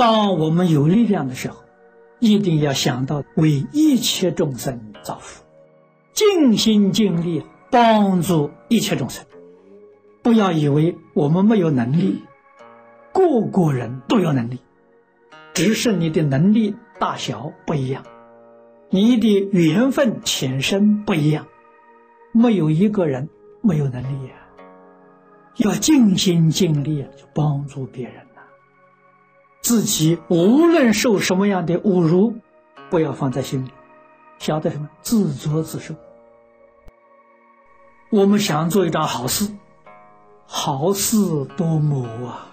当我们有力量的时候，一定要想到为一切众生造福，尽心尽力帮助一切众生。不要以为我们没有能力，个个人都有能力，只是你的能力大小不一样，你的缘分前身不一样，没有一个人没有能力呀。要尽心尽力帮助别人，自己无论受什么样的侮辱，不要放在心里，晓得什么？自作自受。我们想做一桩好事。好事多磨啊，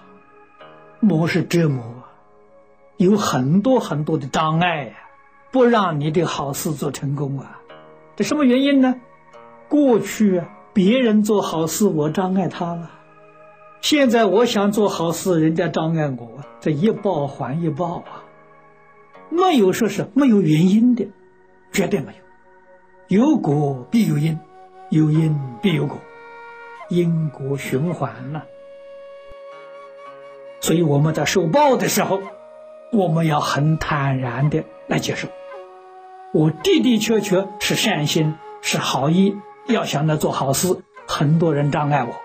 磨是折磨啊，有很多很多的障碍呀，不让你的好事做成功啊。这什么原因呢？过去啊，别人做好事，我障碍他了；现在我想做好事，人家障碍我，这一报还一报啊。没有说是没有原因的，绝对没有。有果必有因，有因必有果。因果循环呢，所以我们在受报的时候，我们要很坦然的来接受。我的的确确是善心，是好意，要想来做好事，很多人障碍我，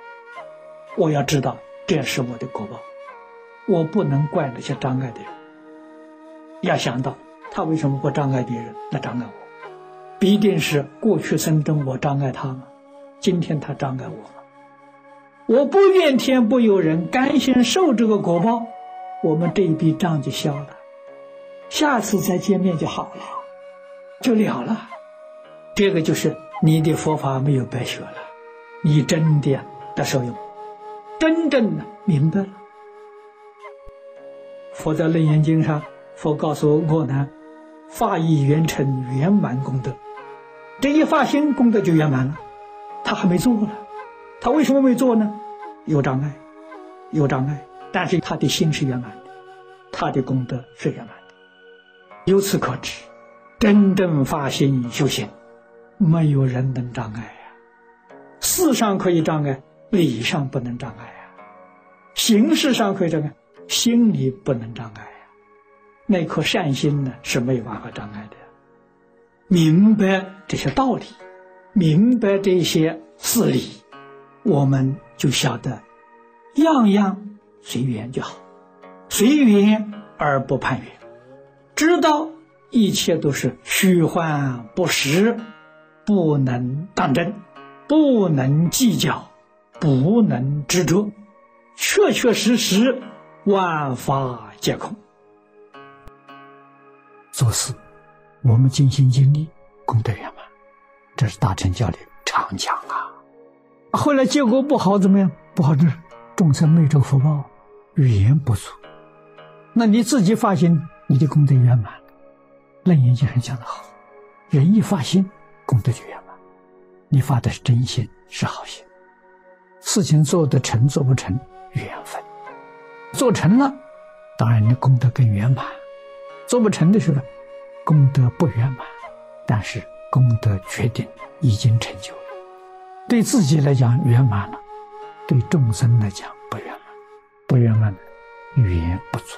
我要知道这是我的果报，我不能怪那些障碍的人。要想到他为什么不障碍别人，来障碍我，必定是过去生中我障碍他吗？今天他障碍我。我不怨天不由人，甘心受这个果报，我们这一笔账就消了，下次再见面就好了，就了了。这个就是你的佛法没有白学了，你真的得受用，真正的明白了。佛在《楞严经》上，佛告诉我呢，发意圆成圆满功德，这一发心功德就圆满了，他还没做呢。他为什么没做呢？有障碍，有障碍，但是他的心是圆满的，他的功德是圆满的。由此可知，真正发心修行，没有人能障碍呀。世上可以障碍，理上不能障碍呀；形式上可以障碍，心里不能障碍呀。那颗善心呢，是没有办法障碍的。明白这些道理，明白这些事理。我们就晓得，样样随缘就好，随缘而不攀缘，知道一切都是虚幻不实，不能当真，不能计较，不能执着，确确实实万法皆空。做事，我们尽心尽力，功德圆满，这是大乘教里常讲啊。后来结果不好，怎么样？不好，这众生没这福报，语言不足。那你自己发心，你的功德圆满。楞严经上讲的好，人一发心，功德就圆满。你发的是真心，是好心。事情做得成，做不成，缘分。做成了，当然你功德更圆满；做不成的时候，功德不圆满，但是功德决定已经成就了。对自己来讲圆满了，对众生来讲不圆满，不圆满的缘不足。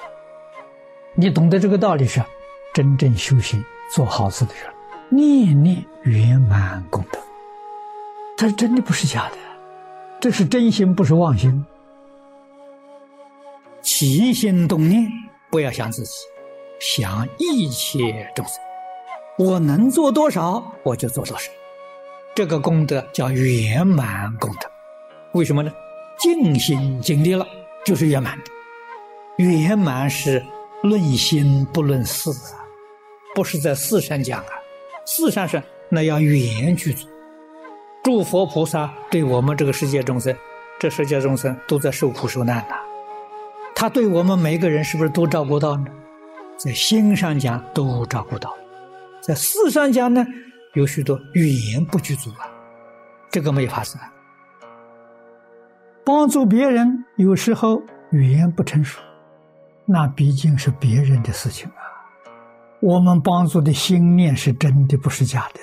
你懂得这个道理是，真正修行做好事的时候，念念圆满功德，这真的不是假的，这是真心，不是妄心。起心动念，不要想自己，想一切众生。我能做多少，我就做多少。这个功德叫圆满功德，为什么呢？尽心尽力了，就是圆满的。圆满是论心不论事啊，不是在事上讲啊。事上是那要圆去做。诸佛菩萨对我们这个世界众生，这世界众生都在受苦受难呐，他对我们每个人是不是都照顾到呢？在心上讲都照顾到，在事上讲呢？有许多语言不具足啊，这个没法子。帮助别人有时候语言不成熟，那毕竟是别人的事情啊。我们帮助的心念是真的，不是假的。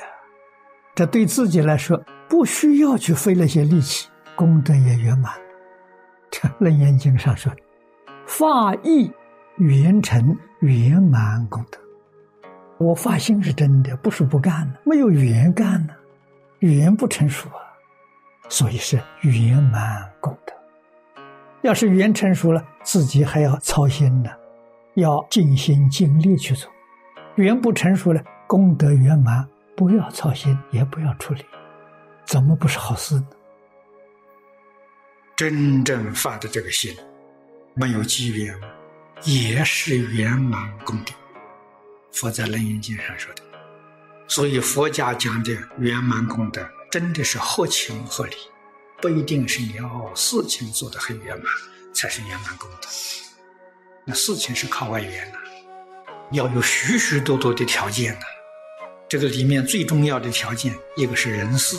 这对自己来说，不需要去费那些力气，功德也圆满。这《楞严经》上说：“发意圆成圆满功德。我发心是真的，不是不干的，没有缘干呢，缘不成熟啊，所以是圆满功德。要是缘成熟了，自己还要操心呢，要尽心尽力去做；缘不成熟了，功德圆满，不要操心，也不要处理，怎么不是好事呢？真正发的这个心，没有机缘，也是圆满功德。佛在《楞严经》上说的，所以佛家讲的圆满功德，真的是合情合理，不一定是你要事情做得很圆满才是圆满功德。那事情是靠外缘的，要有许许多多的条件的。这个里面最重要的条件，一个是人事，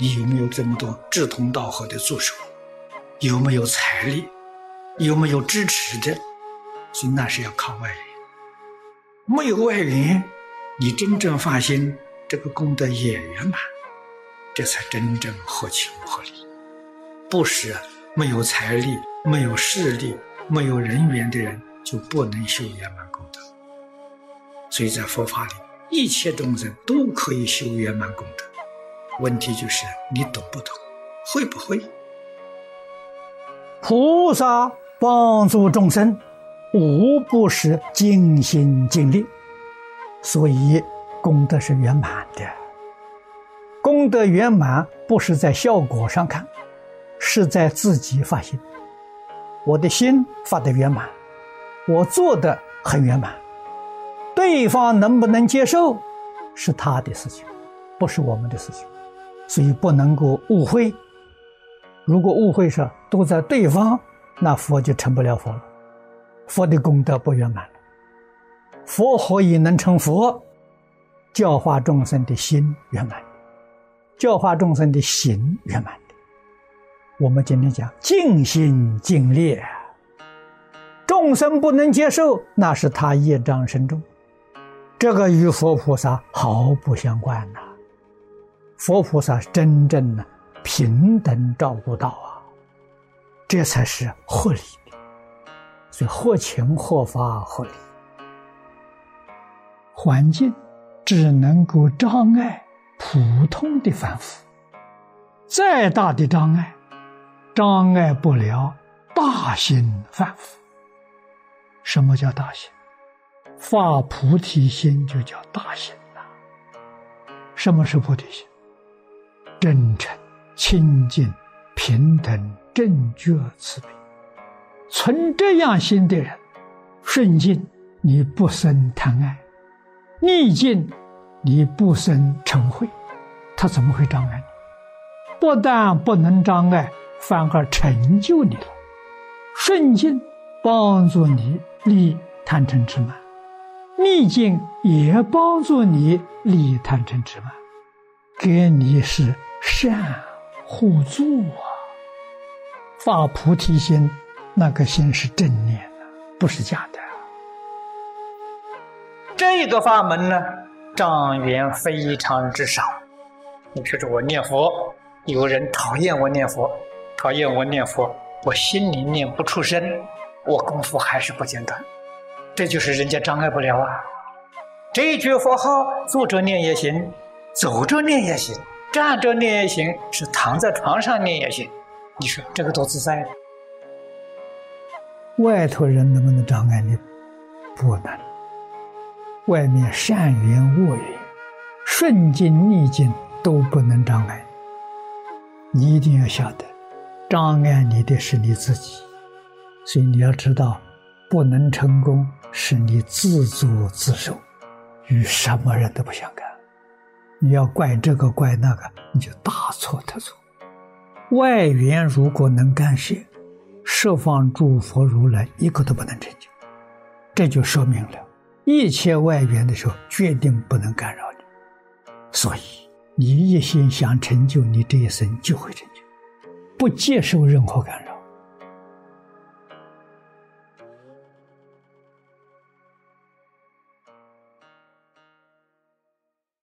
你有没有这么多志同道合的助手？有没有财力？有没有支持的？所以那是要靠外缘。没有外缘，你真正发心，这个功德也圆满，这才真正合情合理。不是没有财力、没有势力、没有人缘的人就不能修圆满功德。所以在佛法里，一切众生都可以修圆满功德。问题就是你懂不懂，会不会？菩萨帮助众生。无不是尽心尽力，所以功德是圆满的。功德圆满不是在效果上看，是在自己发心。我的心发的圆满，我做的很圆满。对方能不能接受，是他的事情，不是我们的事情，所以不能够误会。如果误会是都在对方，那佛就成不了佛了。佛的功德不圆满了，佛何以能成佛？教化众生的心圆满，教化众生的行圆满。我们今天讲尽心尽力，众生不能接受，那是他业障深重，这个与佛菩萨毫不相关呐。佛菩萨真正的平等照顾到啊，这才是合理的。所以合情合法合理，环境只能够障碍普通的凡夫，再大的障碍，障碍不了大心凡夫。什么叫大心？发菩提心就叫大心呐。什么是菩提心？真诚、清净、平等、正觉、慈悲。存这样心的人，顺境你不生贪爱，逆境你不生嗔恚，他怎么会障碍你？不但不能障碍，反而成就你了。顺境帮助你立贪嗔痴慢，逆境也帮助你立贪嗔痴慢，给你是善互助啊！发菩提心。那个心是正念的，不是假的。这个法门呢，障缘非常之少。你比如说我念佛，有人讨厌我念佛，讨厌我念佛，我心里念不出声，我功夫还是不间断。这就是人家障碍不了啊。这一句佛号，坐着念也行，走着念也行，站着念也行，是躺在床上念也行。你说这个多自在。外头人能不能障碍你？不能。外面善缘恶缘、顺境逆境都不能障碍你。你一定要晓得，障碍你的是你自己。所以你要知道，不能成功是你自作自受，与什么人都不相干。你要怪这个怪那个，你就大错特错。外缘如果能干涉。十方诸佛如来一个都不能成就，这就说明了，一切外缘的时候决定不能干扰你。所以你一心想成就，你这一生就会成就，不接受任何干扰。